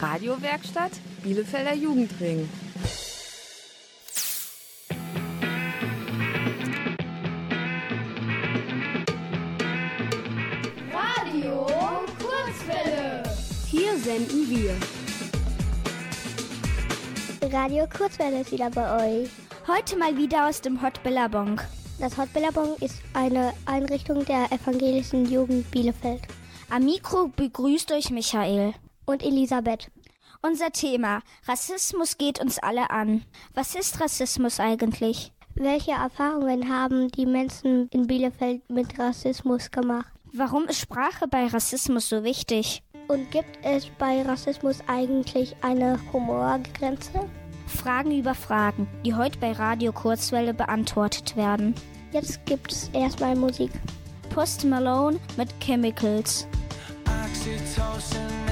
Radiowerkstatt Bielefelder Jugendring. Radio Kurzwelle. Hier senden wir Radio Kurzwelle ist wieder bei euch. Heute mal wieder aus dem Hot Billabong. Das Hot Billabong ist eine Einrichtung der evangelischen Jugend Bielefeld. Am Mikro begrüßt euch Michael. Und Elisabeth. Unser Thema Rassismus geht uns alle an. Was ist Rassismus eigentlich? Welche Erfahrungen haben die Menschen in Bielefeld mit Rassismus gemacht? Warum ist Sprache bei Rassismus so wichtig? Und gibt es bei Rassismus eigentlich eine Humorgrenze? Fragen über Fragen, die heute bei Radio Kurzwelle beantwortet werden. Jetzt gibt's erstmal Musik. Post Malone mit Chemicals. Oxytocin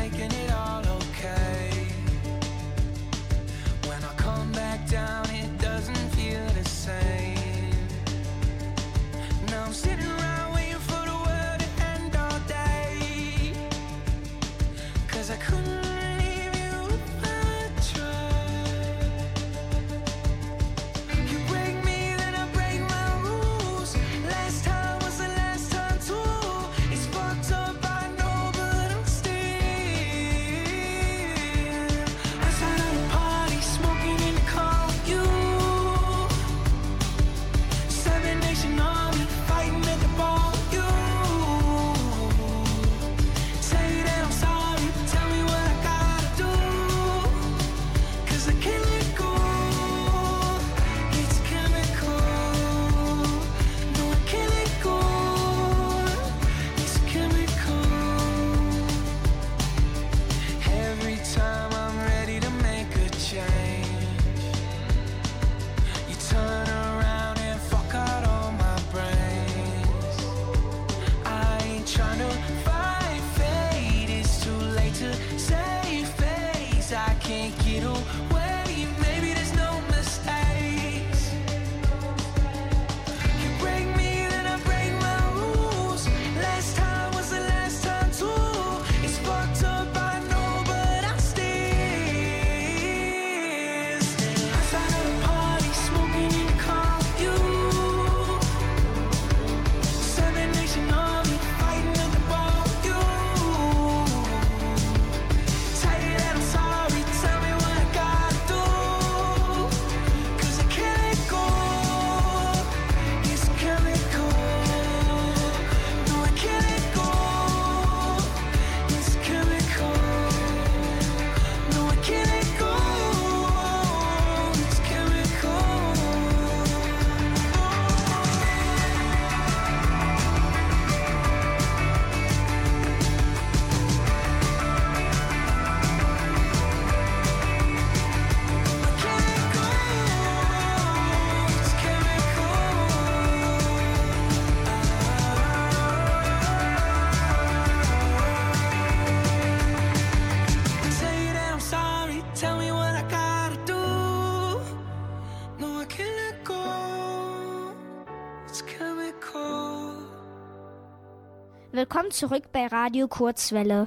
Willkommen zurück bei Radio Kurzwelle.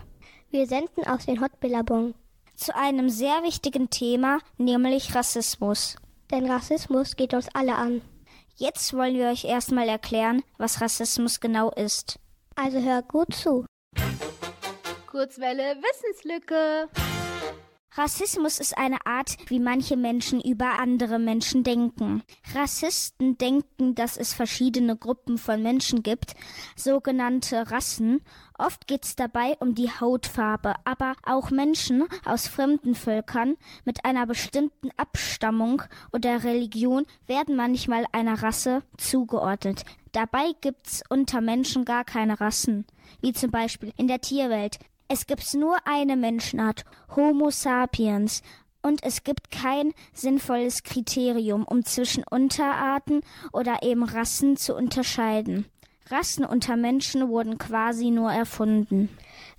Wir senden aus den Hot Billabong. Zu einem sehr wichtigen Thema, nämlich Rassismus. Denn Rassismus geht uns alle an. Jetzt wollen wir euch erstmal erklären, was Rassismus genau ist. Also hör gut zu. Kurzwelle Wissenslücke. Rassismus ist eine Art, wie manche Menschen über andere Menschen denken. Rassisten denken, dass es verschiedene Gruppen von Menschen gibt, sogenannte Rassen. Oft geht es dabei um die Hautfarbe, aber auch Menschen aus fremden Völkern mit einer bestimmten Abstammung oder Religion werden manchmal einer Rasse zugeordnet. Dabei gibt's unter Menschen gar keine Rassen, wie zum Beispiel in der Tierwelt. Es gibt nur eine Menschenart, Homo sapiens, und es gibt kein sinnvolles Kriterium, um zwischen Unterarten oder eben Rassen zu unterscheiden. Rassen unter Menschen wurden quasi nur erfunden.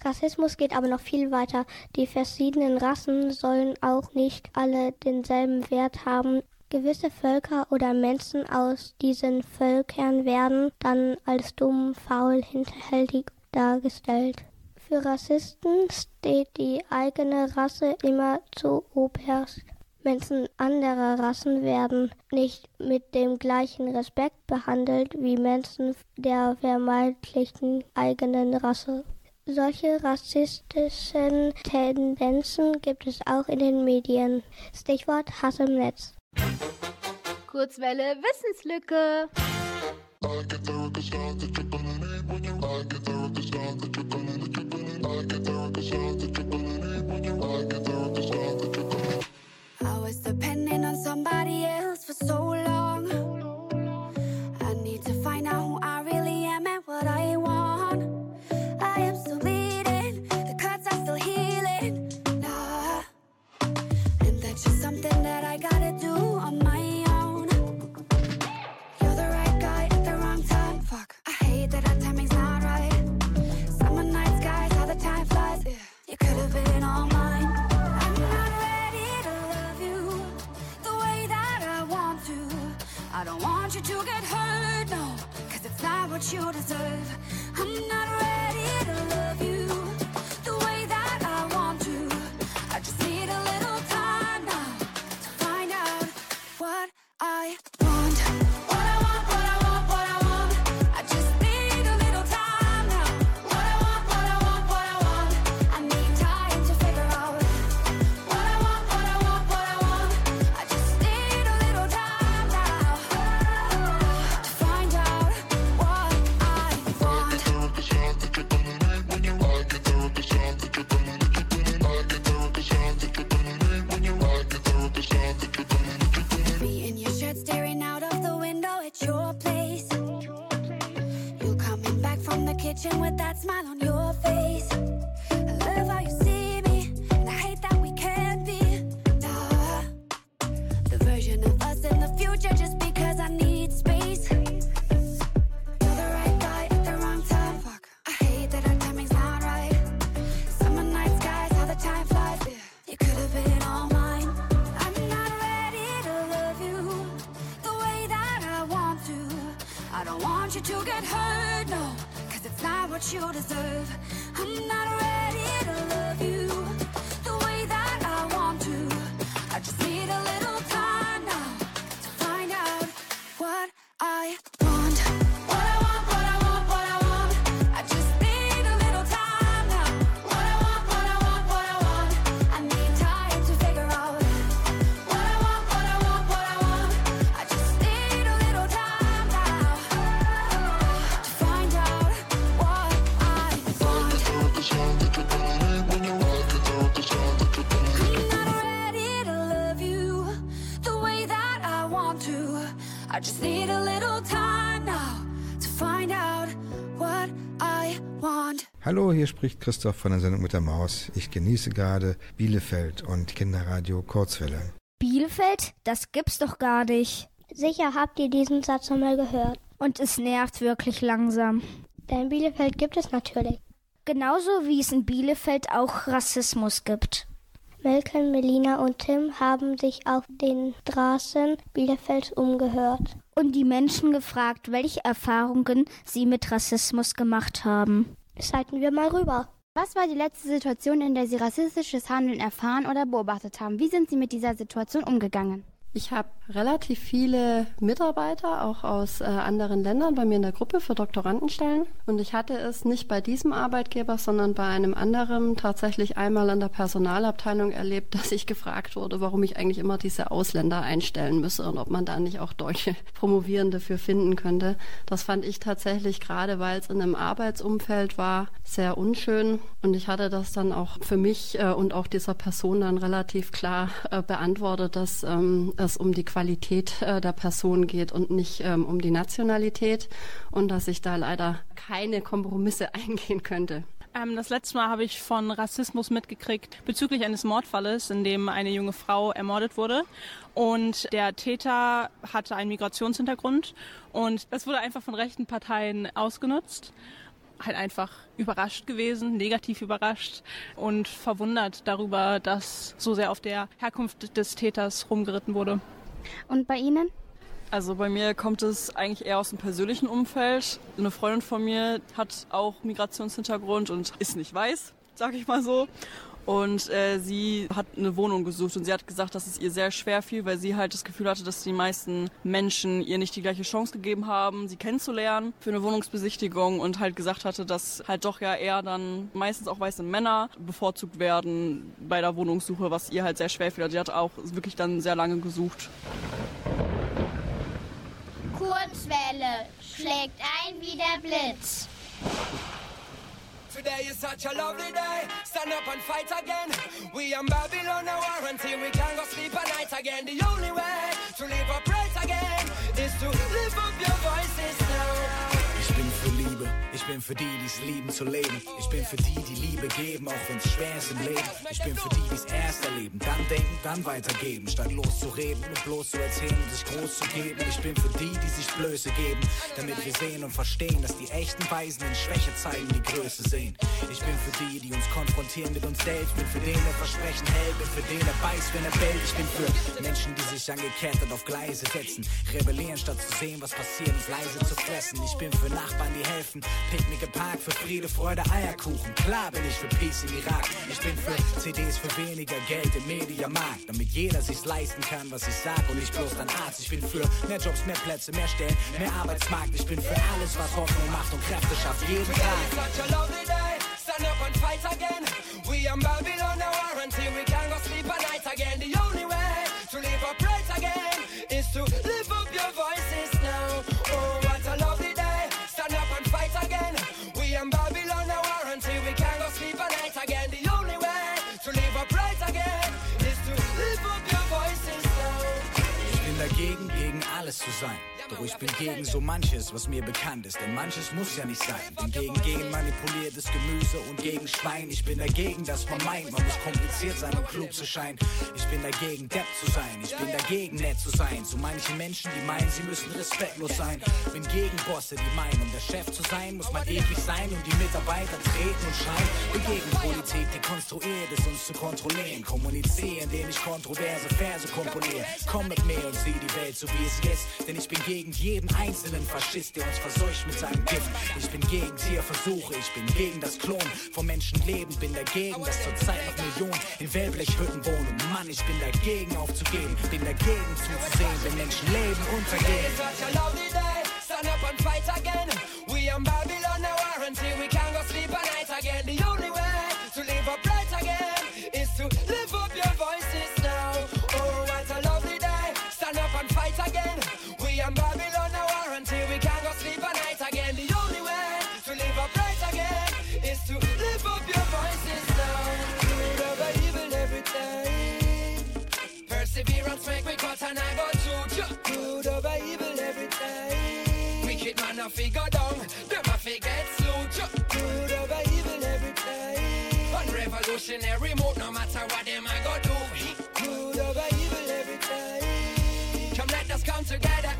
Rassismus geht aber noch viel weiter. Die verschiedenen Rassen sollen auch nicht alle denselben Wert haben. Gewisse Völker oder Menschen aus diesen Völkern werden dann als dumm, faul, hinterhältig dargestellt. Für Rassisten steht die eigene Rasse immer zu oberst. Menschen anderer Rassen werden nicht mit dem gleichen Respekt behandelt wie Menschen der vermeintlichen eigenen Rasse. Solche rassistischen Tendenzen gibt es auch in den Medien. Stichwort Hass im Netz. Kurzwelle Wissenslücke. I was depending on somebody else for so long. What you deserve. I'm not ready want. Hallo, hier spricht Christoph von der Sendung mit der Maus. Ich genieße gerade Bielefeld und Kinderradio Kurzwelle. Bielefeld? Das gibt's doch gar nicht. Sicher habt ihr diesen Satz schon mal gehört. Und es nervt wirklich langsam. Denn Bielefeld gibt es natürlich. Genauso wie es in Bielefeld auch Rassismus gibt. Melken, Melina und Tim haben sich auf den Straßen Bielefelds umgehört. Und die Menschen gefragt, welche Erfahrungen sie mit Rassismus gemacht haben. Schalten wir mal rüber. Was war die letzte Situation, in der Sie rassistisches Handeln erfahren oder beobachtet haben? Wie sind Sie mit dieser Situation umgegangen? Ich habe relativ viele Mitarbeiter, auch aus äh, anderen Ländern, bei mir in der Gruppe für Doktorandenstellen. Und ich hatte es nicht bei diesem Arbeitgeber, sondern bei einem anderen tatsächlich einmal in der Personalabteilung erlebt, dass ich gefragt wurde, warum ich eigentlich immer diese Ausländer einstellen müsse und ob man da nicht auch deutsche Promovierende für finden könnte. Das fand ich tatsächlich, gerade weil es in einem Arbeitsumfeld war, sehr unschön. Und ich hatte das dann auch für mich äh, und auch dieser Person dann relativ klar äh, beantwortet, dass ähm, es um die Qualität äh, der Person geht und nicht ähm, um die Nationalität und dass ich da leider keine Kompromisse eingehen könnte. Ähm, das letzte Mal habe ich von Rassismus mitgekriegt bezüglich eines Mordfalles, in dem eine junge Frau ermordet wurde. Und der Täter hatte einen Migrationshintergrund. Und das wurde einfach von rechten Parteien ausgenutzt. Halt einfach überrascht gewesen, negativ überrascht und verwundert darüber, dass so sehr auf der Herkunft des Täters rumgeritten wurde. Und bei Ihnen? Also bei mir kommt es eigentlich eher aus dem persönlichen Umfeld. Eine Freundin von mir hat auch Migrationshintergrund und ist nicht weiß, sag ich mal so. Und äh, sie hat eine Wohnung gesucht und sie hat gesagt, dass es ihr sehr schwer fiel, weil sie halt das Gefühl hatte, dass die meisten Menschen ihr nicht die gleiche Chance gegeben haben, sie kennenzulernen für eine Wohnungsbesichtigung und halt gesagt hatte, dass halt doch ja eher dann meistens auch weiße Männer bevorzugt werden bei der Wohnungssuche, was ihr halt sehr schwer fiel. Also sie hat auch wirklich dann sehr lange gesucht. Kurzwelle schlägt ein wie der Blitz. Today is such a lovely day. Stand up and fight again. We in Babylon a war until we can go sleep at night again. The only way to live upright again is to live up bin für die, die's lieben zu leben. Ich bin für die, die Liebe geben, auch wenn's schwer ist im Leben. Ich bin für die, die's erst erleben, dann denken, dann weitergeben. Statt loszureden und bloß zu erzählen und sich groß zu geben. Ich bin für die, die sich Blöße geben, damit wir sehen und verstehen, dass die echten Weisen in Schwäche zeigen, die Größe sehen. Ich bin für die, die uns konfrontieren mit uns selbst. Bin für den, der Versprechen hält, bin für den, der beißt, wenn er bellt. Ich bin für Menschen, die sich angekettet auf Gleise setzen. Rebellieren, statt zu sehen, was passiert, und leise zu fressen. Ich bin für Nachbarn, die helfen. Picknick im Park für Friede, Freude, Eierkuchen. Klar bin ich für Peace im Irak. Ich bin für CDs für weniger Geld im Mediamarkt. Damit jeder sich's leisten kann, was ich sag und nicht bloß ein Arzt. Ich bin für mehr Jobs, mehr Plätze, mehr Stellen, mehr Arbeitsmarkt. Ich bin für alles, was Hoffnung macht und Kräfte schafft. Jeden Tag. Stand up and fight again. We in Babylon a war until we can go sleep at night again. The bin gegen so manches, was mir bekannt ist. Denn manches muss ja nicht sein. Bin gegen gen manipuliertes Gemüse und gegen Schwein. Ich bin dagegen, dass man meint, man muss kompliziert sein, um klug zu scheinen. Ich bin dagegen, Depp zu sein. Ich bin dagegen, nett zu sein. Zu manchen Menschen, die meinen, sie müssen respektlos sein. Bin gegen Bosse, die meinen, um der Chef zu sein, muss man eklig sein und die Mitarbeiter treten und schreien. Bin gegen Politik, die konstruiert ist, uns zu kontrollieren. Kommunizieren, indem ich kontroverse Verse komponiere. Komm mit mir und sieh die Welt so wie es ist. Denn ich bin gegen jeden einzelnen Faschist, der uns verseucht mit seinem Gift. Ich bin gegen Tierversuche, ich bin gegen das Klon von Menschenleben. Bin dagegen, dass zurzeit noch Millionen in Wellblechhütten wohnen. Mann, ich bin dagegen aufzugeben. Bin dagegen zuzusehen, wenn Menschen leben Today untergehen. is such a lovely day. Stand up and fight again. We in Babylon war until we and I go through. Good over evil every time. Wicked man a figure down, them a forget slow. Good over evil every time. On revolutionary mode, no matter what them a go do. Good over evil every time. Come let us come together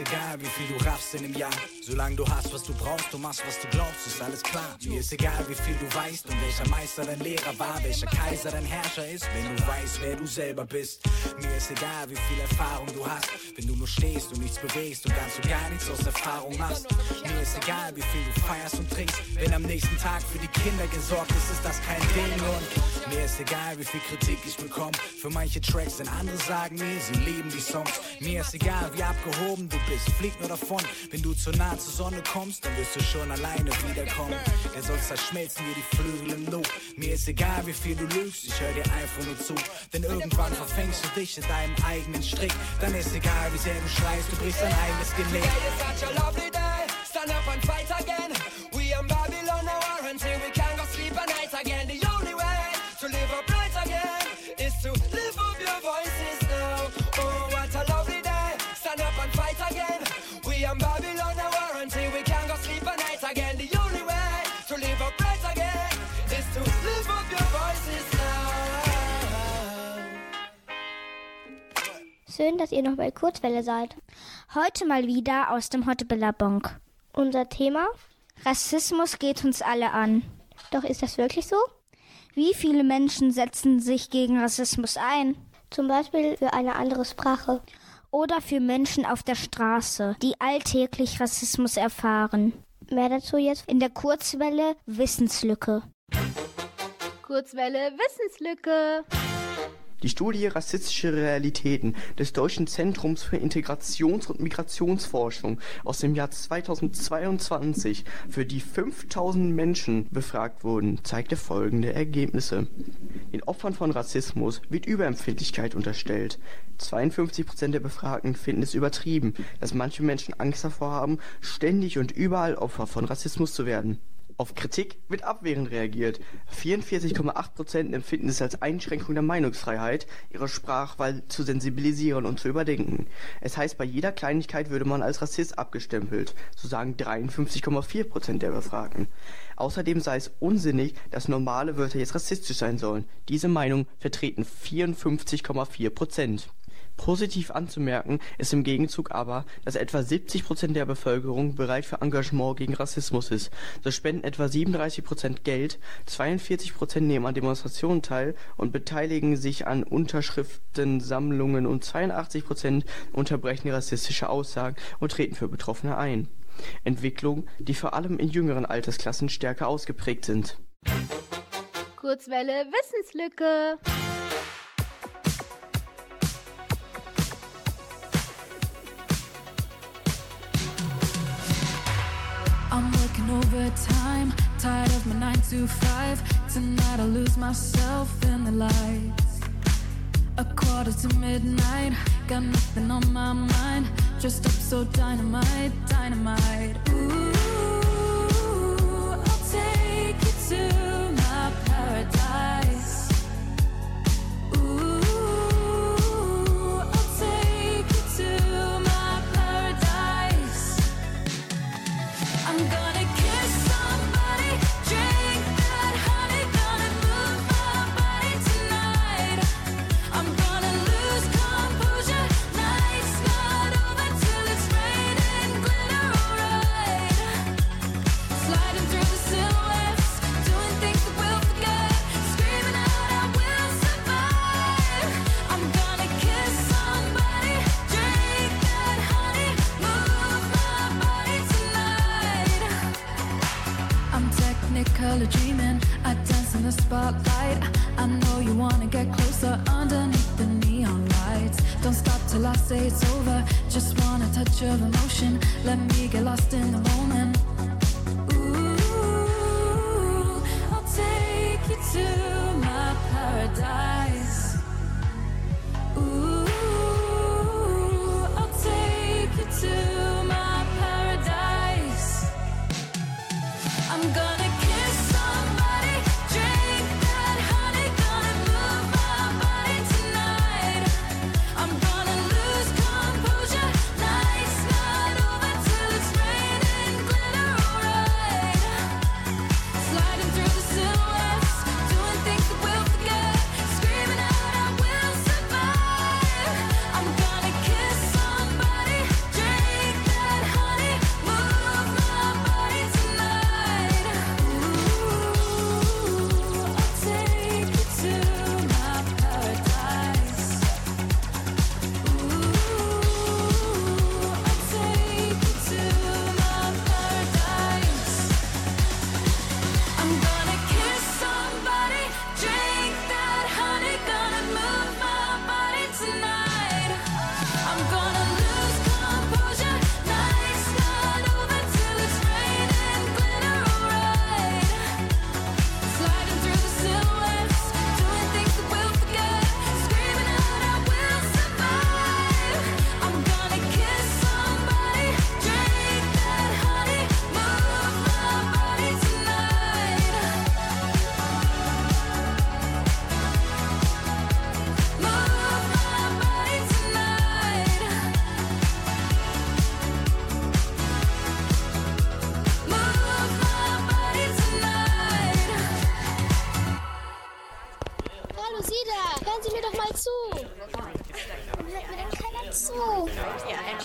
egal, wie viel du raffst in einem Jahr. Solange du hast, was du brauchst, du machst, was du glaubst, ist alles klar. Mir ist egal, wie viel du weißt und welcher Meister dein Lehrer war, welcher Kaiser dein Herrscher ist, wenn du weißt, wer du selber bist. Mir ist egal, wie viel Erfahrung du hast, wenn du nur stehst und nichts bewegst und ganz und gar nichts aus Erfahrung machst. Mir ist egal, wie viel du feierst und trinkst, wenn am nächsten Tag für die Kinder gesorgt ist, ist das kein Ding. Und mir ist egal, wie viel Kritik ich bekomme für manche Tracks, denn andere sagen mir, sie lieben die Songs. Mir ist egal, wie abgehoben du bist, flieg nur davon, wenn du zu nah zur Sonne kommst, dann wirst du schon alleine wiederkommen. Denn sonst zerschmelzen dir die Flügel im Nu. Mir ist egal, wie viel du lügst, ich höre dir einfach nur zu. Denn irgendwann verfängst du dich in deinem eigenen Strick. Dann ist egal, wie sehr du schreist, du brichst dein eigenes Genick. Stand up and fight again. Schön, dass ihr noch bei Kurzwelle seid. Heute mal wieder aus dem Hottebillabonk. Unser Thema? Rassismus geht uns alle an. Doch ist das wirklich so? Wie viele Menschen setzen sich gegen Rassismus ein? Zum Beispiel für eine andere Sprache. Oder für Menschen auf der Straße, die alltäglich Rassismus erfahren. Mehr dazu jetzt in der Kurzwelle Wissenslücke. Kurzwelle Wissenslücke. Die Studie Rassistische Realitäten des Deutschen Zentrums für Integrations- und Migrationsforschung aus dem Jahr 2022, für die 5000 Menschen befragt wurden, zeigte folgende Ergebnisse. Den Opfern von Rassismus wird Überempfindlichkeit unterstellt. 52 Prozent der Befragten finden es übertrieben, dass manche Menschen Angst davor haben, ständig und überall Opfer von Rassismus zu werden. Auf Kritik wird abwehrend reagiert. 44,8 Prozent empfinden es als Einschränkung der Meinungsfreiheit, ihre Sprachwahl zu sensibilisieren und zu überdenken. Es heißt, bei jeder Kleinigkeit würde man als Rassist abgestempelt, so sagen 53,4 Prozent der Befragten. Außerdem sei es unsinnig, dass normale Wörter jetzt rassistisch sein sollen. Diese Meinung vertreten 54,4 Prozent. Positiv anzumerken ist im Gegenzug aber, dass etwa 70 Prozent der Bevölkerung bereit für Engagement gegen Rassismus ist. So spenden etwa 37 Prozent Geld, 42 Prozent nehmen an Demonstrationen teil und beteiligen sich an Unterschriftensammlungen und 82 Prozent unterbrechen rassistische Aussagen und treten für Betroffene ein. Entwicklungen, die vor allem in jüngeren Altersklassen stärker ausgeprägt sind. Kurzwelle Wissenslücke. Tired of my 9 to 5. Tonight I lose myself in the lights. A quarter to midnight, got nothing on my mind. Dressed up so dynamite, dynamite. Ooh, I'm gonna zu?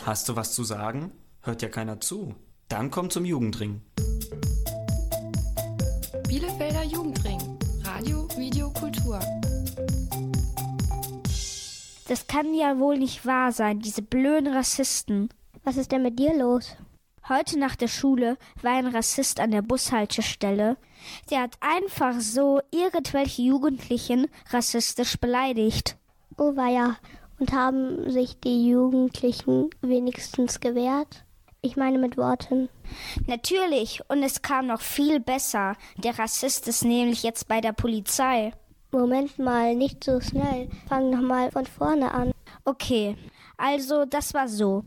Hast du was zu sagen? Hört ja keiner zu. Dann komm zum Jugendring. Bielefelder Jugendring. Radio, Video, Kultur. Das kann ja wohl nicht wahr sein, diese blöden Rassisten. Was ist denn mit dir los? Heute nach der Schule war ein Rassist an der Bushaltestelle. Der hat einfach so irgendwelche Jugendlichen rassistisch beleidigt. Oh weia. Und haben sich die Jugendlichen wenigstens gewehrt? Ich meine mit Worten. Natürlich, und es kam noch viel besser. Der Rassist ist nämlich jetzt bei der Polizei. Moment mal, nicht so schnell. Fang noch mal von vorne an. Okay, also das war so.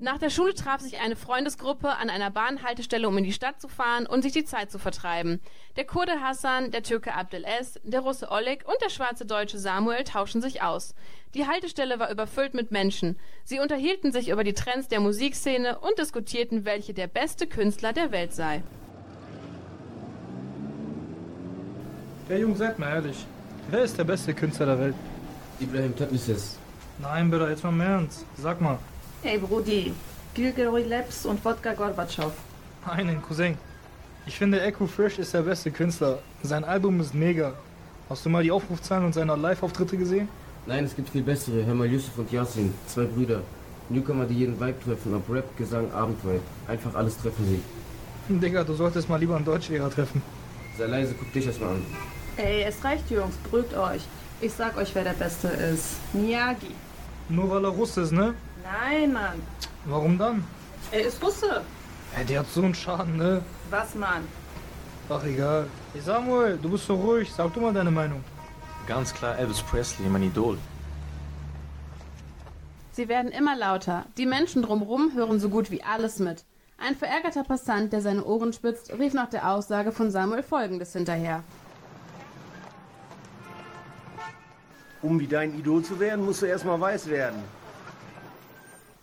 Nach der Schule traf sich eine Freundesgruppe an einer Bahnhaltestelle, um in die Stadt zu fahren und sich die Zeit zu vertreiben. Der Kurde Hassan, der Türke Abdel S., der Russe Oleg und der schwarze Deutsche Samuel tauschen sich aus. Die Haltestelle war überfüllt mit Menschen. Sie unterhielten sich über die Trends der Musikszene und diskutierten, welche der beste Künstler der Welt sei. Der Junge, seid mal ehrlich. Wer ist der beste Künstler der Welt? Ibrahim Tatlises. Nein, Bruder, jetzt mal im Ernst. Sag mal. Hey Brudi, Gilgeroy Labs und Wodka Gorbatschow. Einen Cousin. Ich finde, Echo Fresh ist der beste Künstler. Sein Album ist mega. Hast du mal die Aufrufzahlen und seine Live-Auftritte gesehen? Nein, es gibt viel bessere. Hör mal Yusuf und Yasin, zwei Brüder. Newcomer, die jeden Vibe treffen, ob Rap, Gesang, Abenteuer. Einfach alles treffen sie. Digga, du solltest mal lieber einen Deutschlehrer treffen. Sei leise, guck dich erstmal an. Ey, es reicht, Jungs, beruhigt euch. Ich sag euch, wer der Beste ist. Miyagi. Nur weil er Russe ist, ne? Nein, Mann. Warum dann? Er ist Russe. Ey, der hat so einen Schaden, ne? Was, Mann? Ach, egal. Hey Samuel, du bist so ruhig. Sag du mal deine Meinung. Ganz klar Elvis Presley, mein Idol. Sie werden immer lauter. Die Menschen drumherum hören so gut wie alles mit. Ein verärgerter Passant, der seine Ohren spitzt, rief nach der Aussage von Samuel Folgendes hinterher. Um wie dein Idol zu werden, musst du erstmal weiß werden.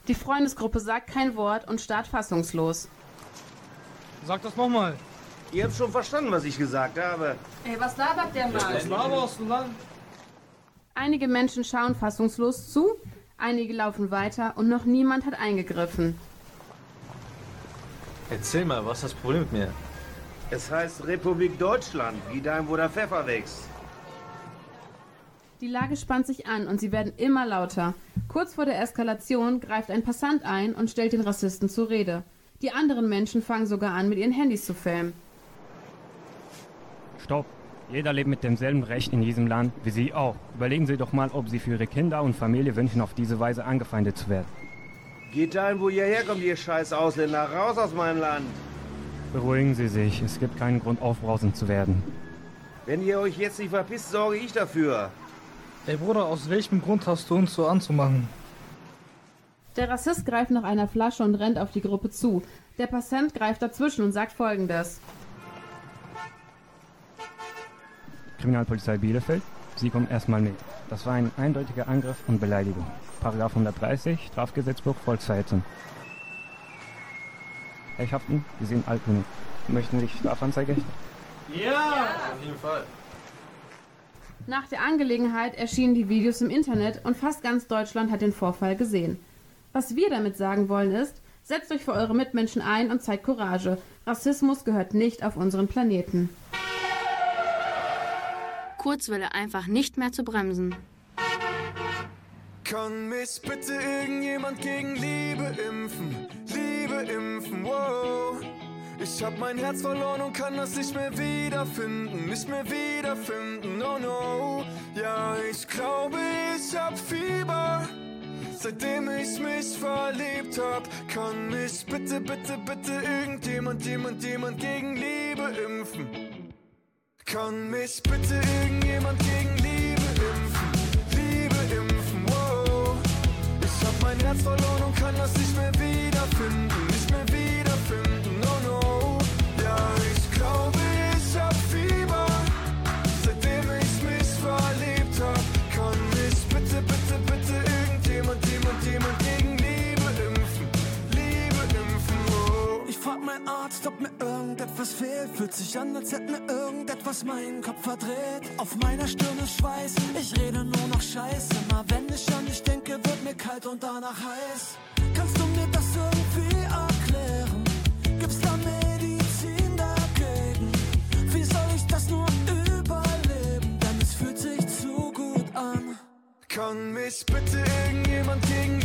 Die Freundesgruppe sagt kein Wort und starrt fassungslos. Sag das nochmal. Ihr habt schon verstanden, was ich gesagt habe. Ey, was labert der Mann? Was laberst du dann? Einige Menschen schauen fassungslos zu, einige laufen weiter und noch niemand hat eingegriffen. Erzähl mal, was ist das Problem mit mir? Es heißt Republik Deutschland, wie dahin, wo der Pfeffer wächst. Die Lage spannt sich an und sie werden immer lauter. Kurz vor der Eskalation greift ein Passant ein und stellt den Rassisten zur Rede. Die anderen Menschen fangen sogar an, mit ihren Handys zu filmen. Stopp. Jeder lebt mit demselben Recht in diesem Land wie Sie auch. Überlegen Sie doch mal, ob Sie für Ihre Kinder und Familie wünschen, auf diese Weise angefeindet zu werden. Geht dahin, wo ihr herkommt, ihr scheiß Ausländer. Raus aus meinem Land. Beruhigen Sie sich, es gibt keinen Grund, aufbrausend zu werden. Wenn ihr euch jetzt nicht verpisst, sorge ich dafür. Ey Bruder, aus welchem Grund hast du uns so anzumachen? Der Rassist greift nach einer Flasche und rennt auf die Gruppe zu. Der Passant greift dazwischen und sagt folgendes. Kriminalpolizei Bielefeld, Sie kommen erstmal mit. Das war ein eindeutiger Angriff und Beleidigung. Paragraph 130, Strafgesetzbuch, Volksverhetzung. Herrschaften, Sie sind alt genug. Möchten Sie Strafanzeige erstatten? Ja! Auf jeden Fall. Nach der Angelegenheit erschienen die Videos im Internet und fast ganz Deutschland hat den Vorfall gesehen. Was wir damit sagen wollen ist, setzt euch für eure Mitmenschen ein und zeigt Courage. Rassismus gehört nicht auf unseren Planeten. Kurzwelle einfach nicht mehr zu bremsen. Kann mich bitte irgendjemand gegen Liebe impfen? Liebe impfen, wow. Ich hab mein Herz verloren und kann das nicht mehr wiederfinden, nicht mehr wiederfinden, no no. Ja, ich glaube, ich hab Fieber. Seitdem ich mich verliebt hab, kann mich bitte, bitte, bitte irgendjemand, jemand, jemand gegen Liebe impfen. Kann mich bitte irgendjemand gegen Liebe impfen? Liebe impfen, wow. Ich hab mein Herz verloren und kann das nicht mehr wiederfinden, mein Arzt, ob mir irgendetwas fehlt. Fühlt sich an, als hätte mir irgendetwas meinen Kopf verdreht. Auf meiner Stirn ist Schweiß, ich rede nur noch Scheiße. Immer wenn ich an dich denke, wird mir kalt und danach heiß. Kannst du mir das irgendwie erklären? Gibt's da Medizin dagegen? Wie soll ich das nur überleben? Denn es fühlt sich zu gut an. Kann mich bitte irgendjemand gegen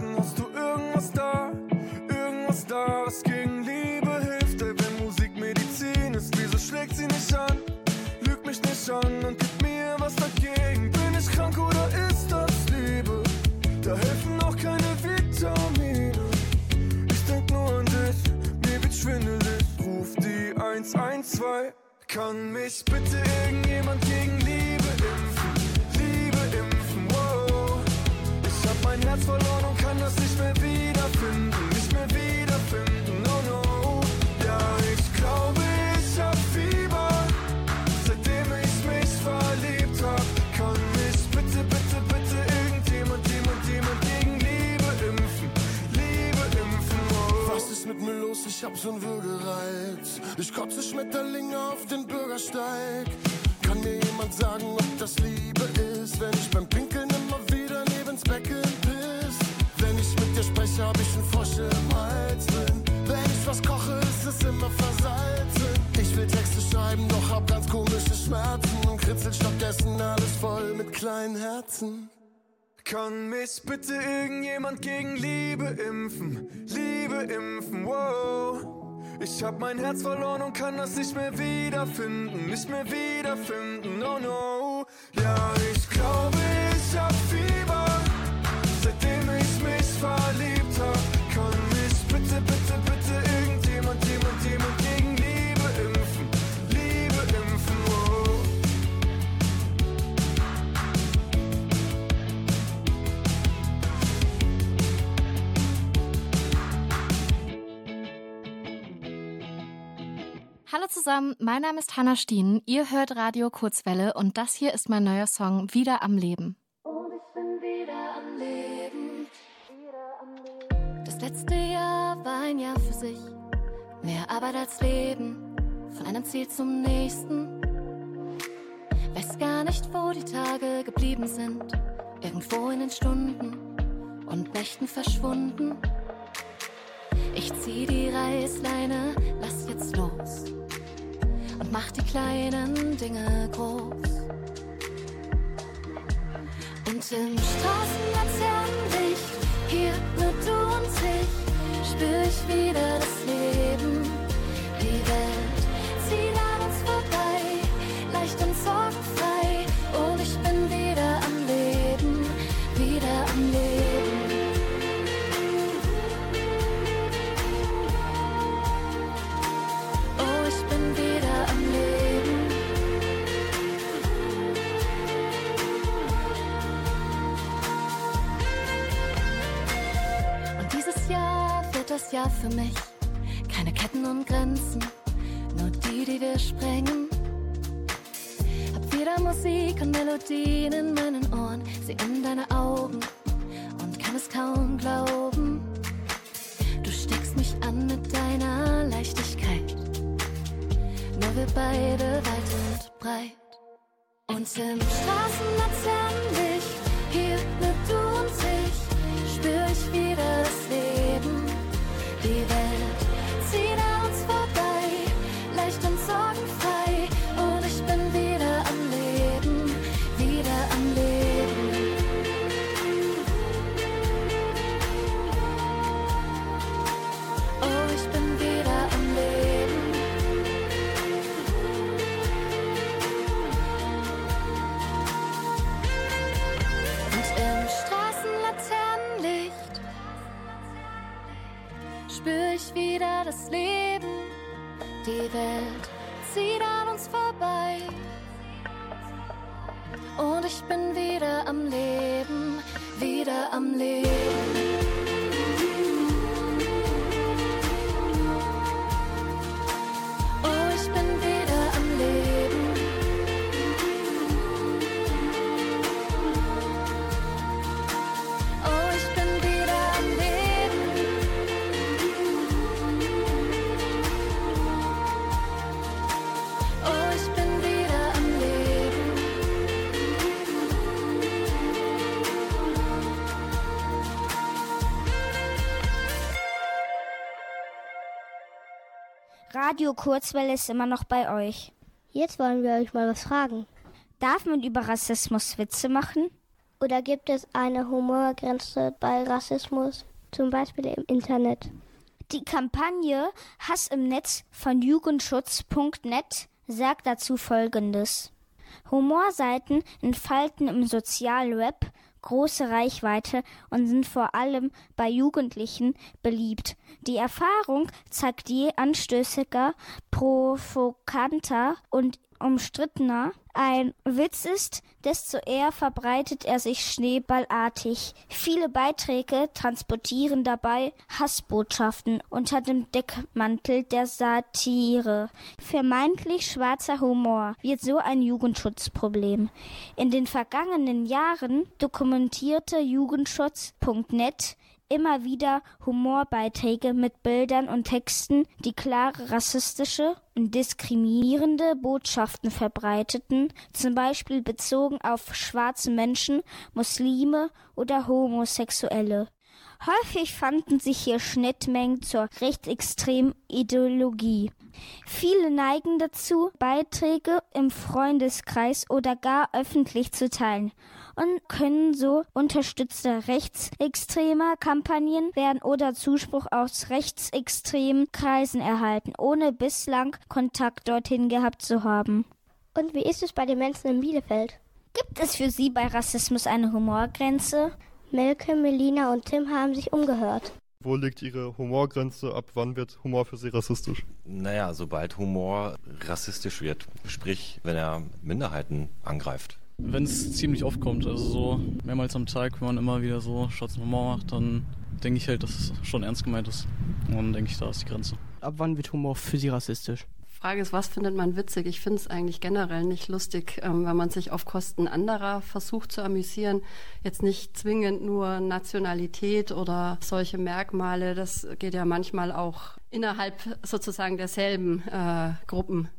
zwei. Kann mich bitte irgendjemand gegen Liebe impfen? Liebe impfen, wow. Ich hab mein Herz verloren und kann das nicht mehr wiederfinden. Nicht mehr wiederfinden, Ich hab so'n Würgereiz. Ich kotze Schmetterlinge auf den Bürgersteig. Kann mir jemand sagen, ob das Liebe ist, wenn ich beim Pinkeln immer wieder neben's Becken piss? Wenn ich mit dir spreche, hab ich einen Frosch im Hals drin. Wenn ich was koche, ist es immer versalzen. Ich will Texte schreiben, doch hab ganz komische Schmerzen. Und kritzel stattdessen alles voll mit kleinen Herzen. Kann mich bitte irgendjemand gegen Liebe impfen? Liebe impfen, wow. Ich hab mein Herz verloren und kann das nicht mehr wiederfinden. Nicht mehr wiederfinden, no, no. Ja, ich glaube, Hallo zusammen, mein Name ist Hanna Stien. Ihr hört Radio Kurzwelle und das hier ist mein neuer Song Wieder am Leben. Und ich bin wieder am Leben. Das letzte Jahr war ein Jahr für sich. Mehr Arbeit als Leben. Von einem Ziel zum nächsten. Weiß gar nicht, wo die Tage geblieben sind. Irgendwo in den Stunden und Nächten verschwunden. Ich zieh die Reißleine, lass jetzt los. Und mach die kleinen Dinge groß. Und im Straßenlaternenlicht, hier nur du und ich, spür ich wieder Das Jahr für mich. Keine Ketten und Grenzen, nur die, die wir sprengen. Hab wieder Musik und Melodien in meinen Ohren, sie in deine Augen und kann es kaum glauben. Du steckst mich an mit deiner Leichtigkeit. Nur wir beide weit und breit. Und im Straßenlaternenlicht, das Leben. Die Welt zieht an uns vorbei. Und ich bin wieder am Leben, wieder am Leben. Oh, ich bin wieder Radio Kurzwelle ist immer noch bei euch. Jetzt wollen wir euch mal was fragen. Darf man über Rassismus Witze machen? Oder gibt es eine Humorgrenze bei Rassismus, zum Beispiel im Internet? Die Kampagne Hass im Netz von Jugendschutz.net sagt dazu Folgendes. Humorseiten entfalten im Sozialweb große Reichweite und sind vor allem bei Jugendlichen beliebt. Die Erfahrung zeigt je anstößiger, provokanter und umstrittener ein Witz ist, desto eher verbreitet er sich schneeballartig. Viele Beiträge transportieren dabei Hassbotschaften unter dem Deckmantel der Satire. Vermeintlich schwarzer Humor wird so ein Jugendschutzproblem. In den vergangenen Jahren dokumentierte Jugendschutz.net immer wieder Humorbeiträge mit Bildern und Texten, die klare rassistische und diskriminierende Botschaften verbreiteten, zum Beispiel bezogen auf schwarze Menschen, Muslime oder Homosexuelle. Häufig fanden sich hier Schnittmengen zur rechtsextremen Ideologie. Viele neigen dazu, Beiträge im Freundeskreis oder gar öffentlich zu teilen und können so Unterstützer rechtsextremer Kampagnen werden oder Zuspruch aus rechtsextremen Kreisen erhalten, ohne bislang Kontakt dorthin gehabt zu haben. Und wie ist es bei den Menschen in Bielefeld? Gibt es für Sie bei Rassismus eine Humorgrenze? Melke, Melina und Tim haben sich umgehört. Wo liegt Ihre Humorgrenze? Ab wann wird Humor für Sie rassistisch? Naja, sobald Humor rassistisch wird, sprich, wenn er Minderheiten angreift. Wenn es ziemlich oft kommt, also so mehrmals am Tag, wenn man immer wieder so schwarzen Humor macht, dann denke ich halt, dass es schon ernst gemeint ist. Und dann denke ich, da ist die Grenze. Ab wann wird Humor für Sie rassistisch? Frage ist, was findet man witzig? Ich finde es eigentlich generell nicht lustig, ähm, wenn man sich auf Kosten anderer versucht zu amüsieren. Jetzt nicht zwingend nur Nationalität oder solche Merkmale. Das geht ja manchmal auch innerhalb sozusagen derselben äh, Gruppen.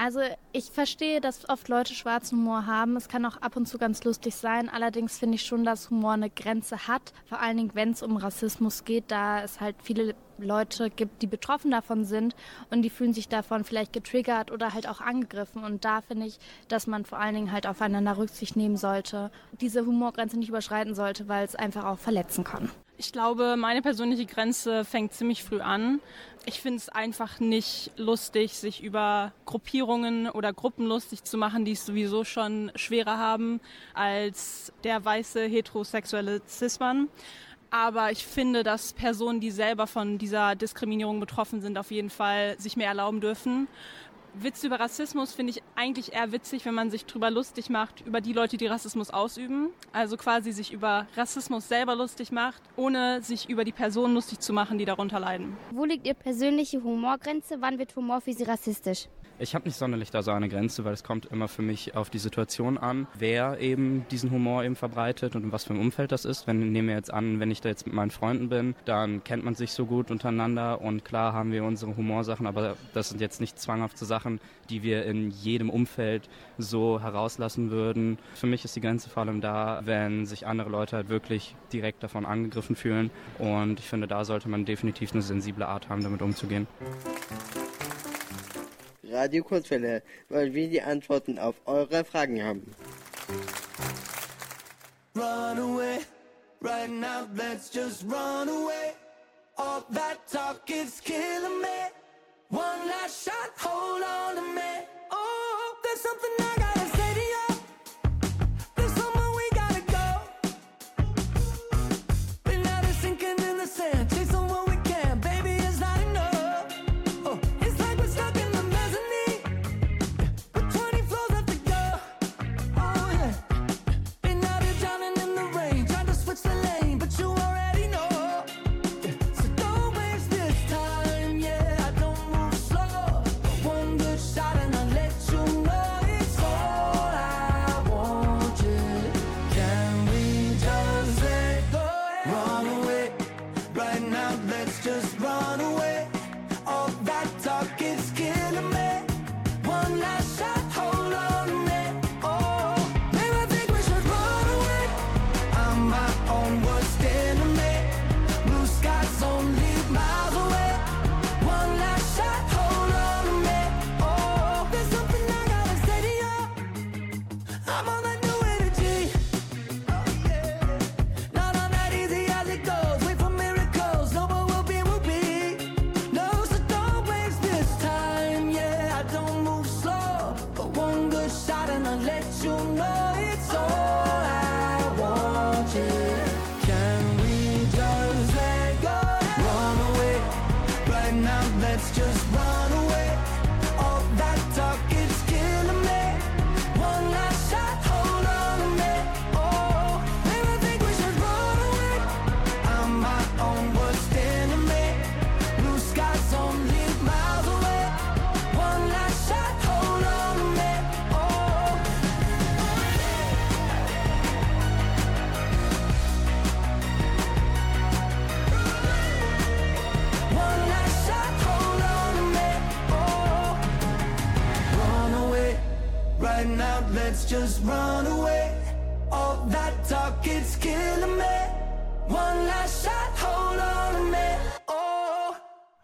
Also ich verstehe, dass oft Leute schwarzen Humor haben. Es kann auch ab und zu ganz lustig sein. Allerdings finde ich schon, dass Humor eine Grenze hat. Vor allen Dingen, wenn es um Rassismus geht, da es halt viele Leute gibt, die betroffen davon sind und die fühlen sich davon vielleicht getriggert oder halt auch angegriffen. Und da finde ich, dass man vor allen Dingen halt aufeinander Rücksicht nehmen sollte, diese Humorgrenze nicht überschreiten sollte, weil es einfach auch verletzen kann. Ich glaube, meine persönliche Grenze fängt ziemlich früh an. Ich finde es einfach nicht lustig, sich über Gruppierungen oder Gruppen lustig zu machen, die es sowieso schon schwerer haben als der weiße heterosexuelle Cis-Mann. Aber ich finde, dass Personen, die selber von dieser Diskriminierung betroffen sind, auf jeden Fall sich mehr erlauben dürfen. Witz über Rassismus finde ich eigentlich eher witzig, wenn man sich drüber lustig macht, über die Leute, die Rassismus ausüben. Also quasi sich über Rassismus selber lustig macht, ohne sich über die Personen lustig zu machen, die darunter leiden. Wo liegt Ihre persönliche Humorgrenze? Wann wird Humor für Sie rassistisch? Ich habe nicht sonderlich da so eine Grenze, weil es kommt immer für mich auf die Situation an, wer eben diesen Humor eben verbreitet und in was für ein Umfeld das ist. Wenn nehmen wir jetzt an, wenn ich da jetzt mit meinen Freunden bin, dann kennt man sich so gut untereinander und klar haben wir unsere Humorsachen, aber das sind jetzt nicht zwanghafte Sachen, die wir in jedem Umfeld so herauslassen würden. Für mich ist die Grenze vor allem da, wenn sich andere Leute halt wirklich direkt davon angegriffen fühlen und ich finde, da sollte man definitiv eine sensible Art haben, damit umzugehen. Radio Kurzwelle, weil wir die Antworten auf eure Fragen haben. Run away, right now, let's just run away. All that talk is killing me. One last shot, hold on to me. Oh, there's something I gotta just run away. All that talk, it's killing me. One last shot, hold on a minute. Oh.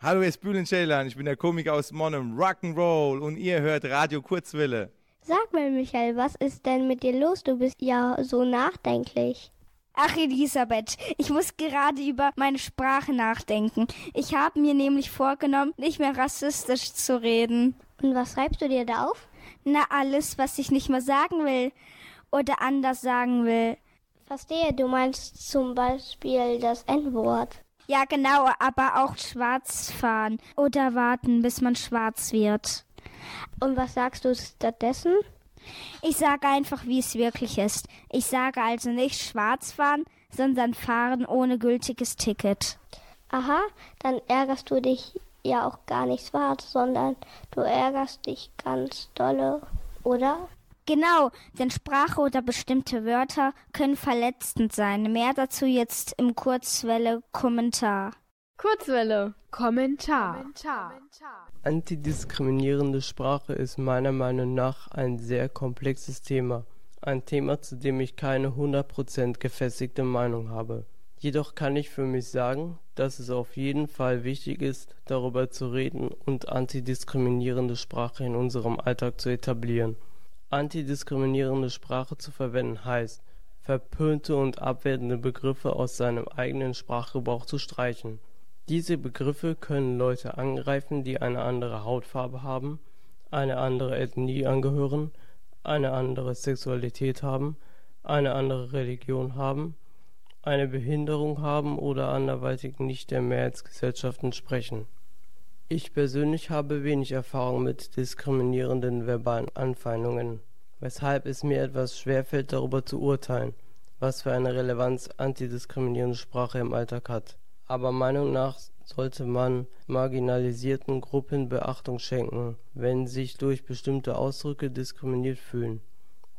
Hallo, hier ist Bülent Ceylan, ich bin der Komiker aus Monum, Rock'n'Roll und ihr hört Radio Kurzwille. Sag mal, Michael, was ist denn mit dir los? Du bist ja so nachdenklich. Ach, Elisabeth, ich muss gerade über meine Sprache nachdenken. Ich habe mir nämlich vorgenommen, nicht mehr rassistisch zu reden. Und was schreibst du dir da auf? Na, alles, was ich nicht mehr sagen will oder anders sagen will. Verstehe, du meinst zum Beispiel das N-Wort. Ja, genau, aber auch schwarz fahren oder warten, bis man schwarz wird. Und was sagst du stattdessen? Ich sage einfach, wie es wirklich ist. Ich sage also nicht schwarz fahren, sondern fahren ohne gültiges Ticket. Aha, dann ärgerst du dich ja auch gar nicht schwarz, sondern du ärgerst dich ganz dolle, oder? Genau, denn Sprache oder bestimmte Wörter können verletzend sein. Mehr dazu jetzt im Kurzwelle-Kommentar. Kurzwelle. Kommentar. Antidiskriminierende Sprache ist meiner Meinung nach ein sehr komplexes Thema. Ein Thema, zu dem ich keine 100% gefestigte Meinung habe. Jedoch kann ich für mich sagen, dass es auf jeden Fall wichtig ist, darüber zu reden und antidiskriminierende Sprache in unserem Alltag zu etablieren. Antidiskriminierende Sprache zu verwenden heißt, verpönte und abwertende Begriffe aus seinem eigenen Sprachgebrauch zu streichen. Diese Begriffe können Leute angreifen, die eine andere Hautfarbe haben, eine andere Ethnie angehören, eine andere Sexualität haben, eine andere Religion haben, eine Behinderung haben oder anderweitig nicht der Mehrheitsgesellschaft entsprechen. Ich persönlich habe wenig Erfahrung mit diskriminierenden verbalen Anfeindungen, weshalb es mir etwas schwerfällt, darüber zu urteilen, was für eine Relevanz antidiskriminierende Sprache im Alltag hat. Aber Meinung nach sollte man marginalisierten Gruppen Beachtung schenken, wenn sich durch bestimmte Ausdrücke diskriminiert fühlen.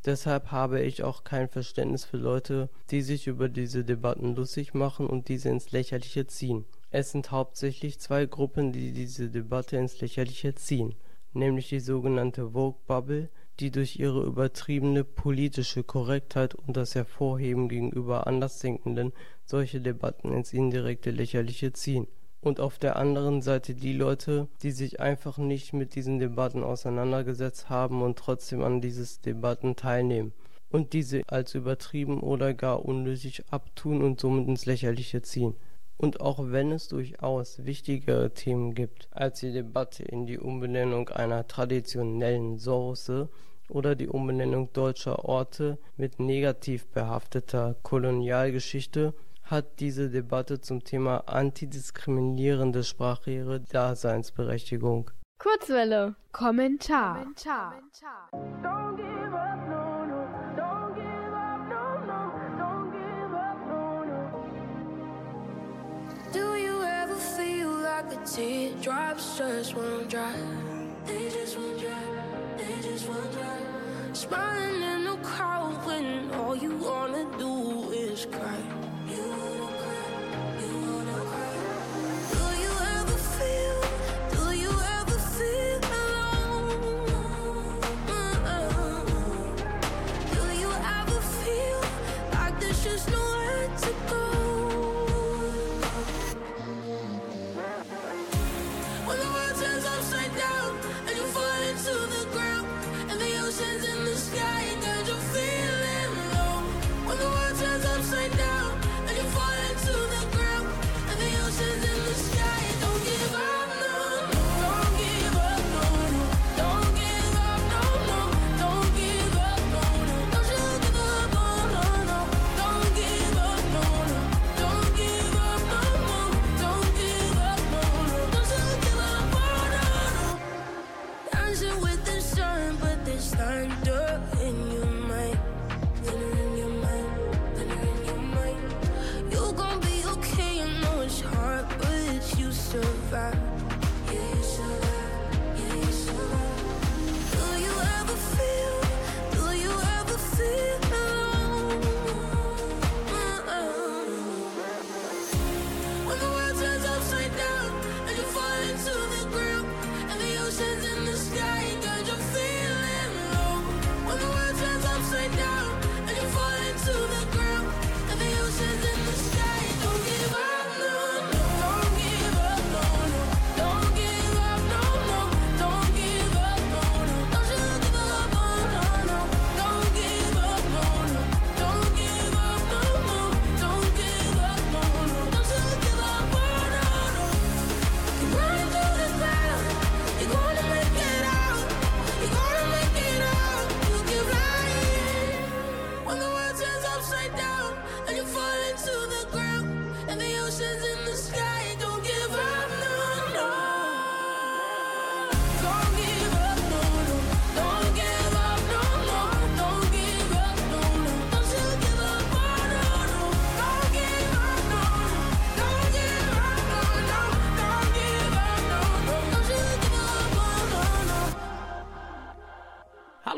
Deshalb habe ich auch kein Verständnis für Leute, die sich über diese Debatten lustig machen und diese ins Lächerliche ziehen. Es sind hauptsächlich zwei Gruppen, die diese Debatte ins Lächerliche ziehen, nämlich die sogenannte Vogue Bubble, die durch ihre übertriebene politische Korrektheit und das Hervorheben gegenüber Andersdenkenden solche Debatten ins indirekte Lächerliche ziehen. Und auf der anderen Seite die Leute, die sich einfach nicht mit diesen Debatten auseinandergesetzt haben und trotzdem an dieses Debatten teilnehmen und diese als übertrieben oder gar unnötig abtun und somit ins Lächerliche ziehen. Und auch wenn es durchaus wichtigere Themen gibt als die Debatte in die Umbenennung einer traditionellen Soße oder die Umbenennung deutscher Orte mit negativ behafteter Kolonialgeschichte, hat diese Debatte zum Thema antidiskriminierende Sprache ihre Daseinsberechtigung. Kurzwelle. Kommentar. Do you ever feel like the teardrops just won't dry? They just won't dry. They just won't dry. Smiling in the crowd when all you wanna do is cry. You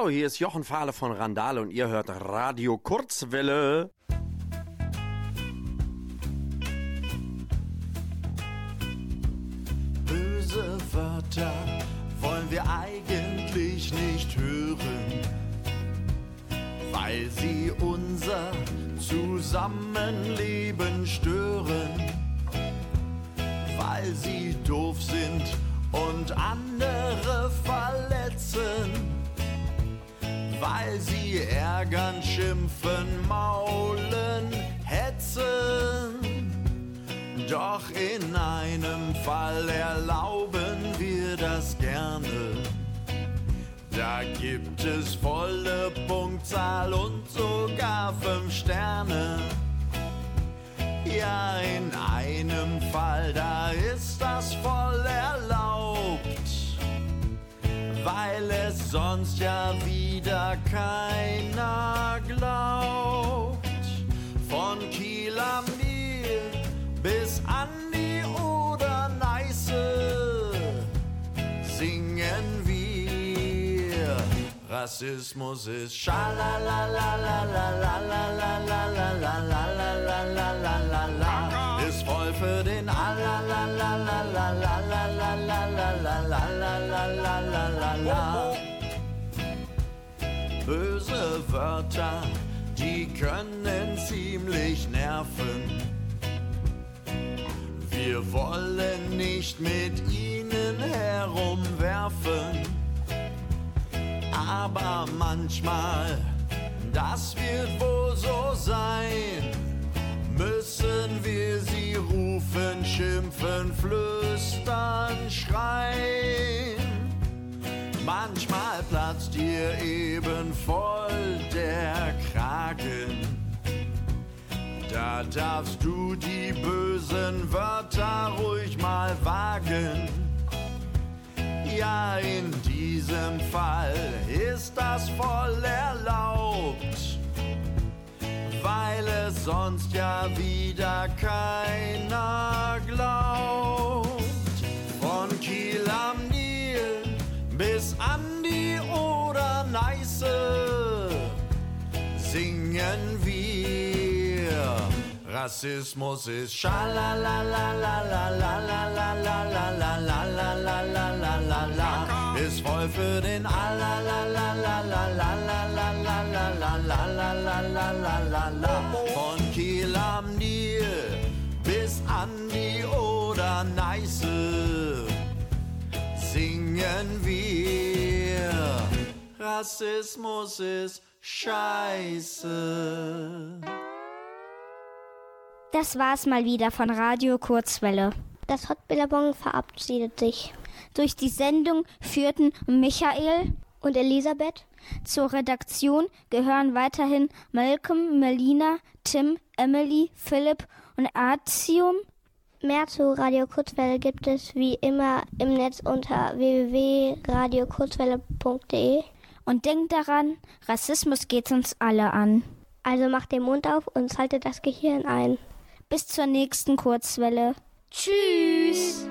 Hallo, hier ist Jochen Fahle von Randale und ihr hört Radio Kurzwelle. Böse Wörter wollen wir eigentlich nicht hören, weil sie unser Zusammenleben stören, weil sie doof sind und andere verletzen, weil sie ärgern, schimpfen, maulen, hetzen. Doch in einem Fall erlauben wir das gerne. Da gibt es volle Punktzahl und sogar fünf Sterne. Ja, in einem Fall, da ist das voll erlaubt, weil es sonst ja wieder keiner glaubt. Von Kiel am Nil bis an Rassismus ist Schalalalalalalalalalalalalalalalalala ist voll für den Alalalalalalalalalalalalalala. Böse Wörter, die können ziemlich nerven. Wir wollen nicht mit ihnen herumwerfen, aber manchmal, das wird wohl so sein, müssen wir sie rufen, schimpfen, flüstern, schreien. Manchmal platzt dir eben voll der Kragen. Da darfst du die bösen Wörter ruhig mal wagen. Ja, in diesem Fall ist das voll erlaubt, weil es sonst ja wieder keiner glaubt. Von Kiel am Nil bis an die oder Neiße Rassismus ist Schalalalalalalalalalalalalalala ist voll für den Alalalalalalalalalalalalalala von Kiel am Nil bis an die oder Neiße singen wir. Rassismus ist scheiße. Das war's mal wieder von Radio Kurzwelle. Das Hot Billabong verabschiedet sich. Durch die Sendung führten Michael und Elisabeth. Zur Redaktion gehören weiterhin Malcolm, Melina, Tim, Emily, Philipp und Artium. Mehr zu Radio Kurzwelle gibt es wie immer im Netz unter www.radiokurzwelle.de. Und denkt daran, Rassismus geht uns alle an. Also macht den Mund auf und schaltet das Gehirn ein. Bis zur nächsten Kurzwelle. Tschüss!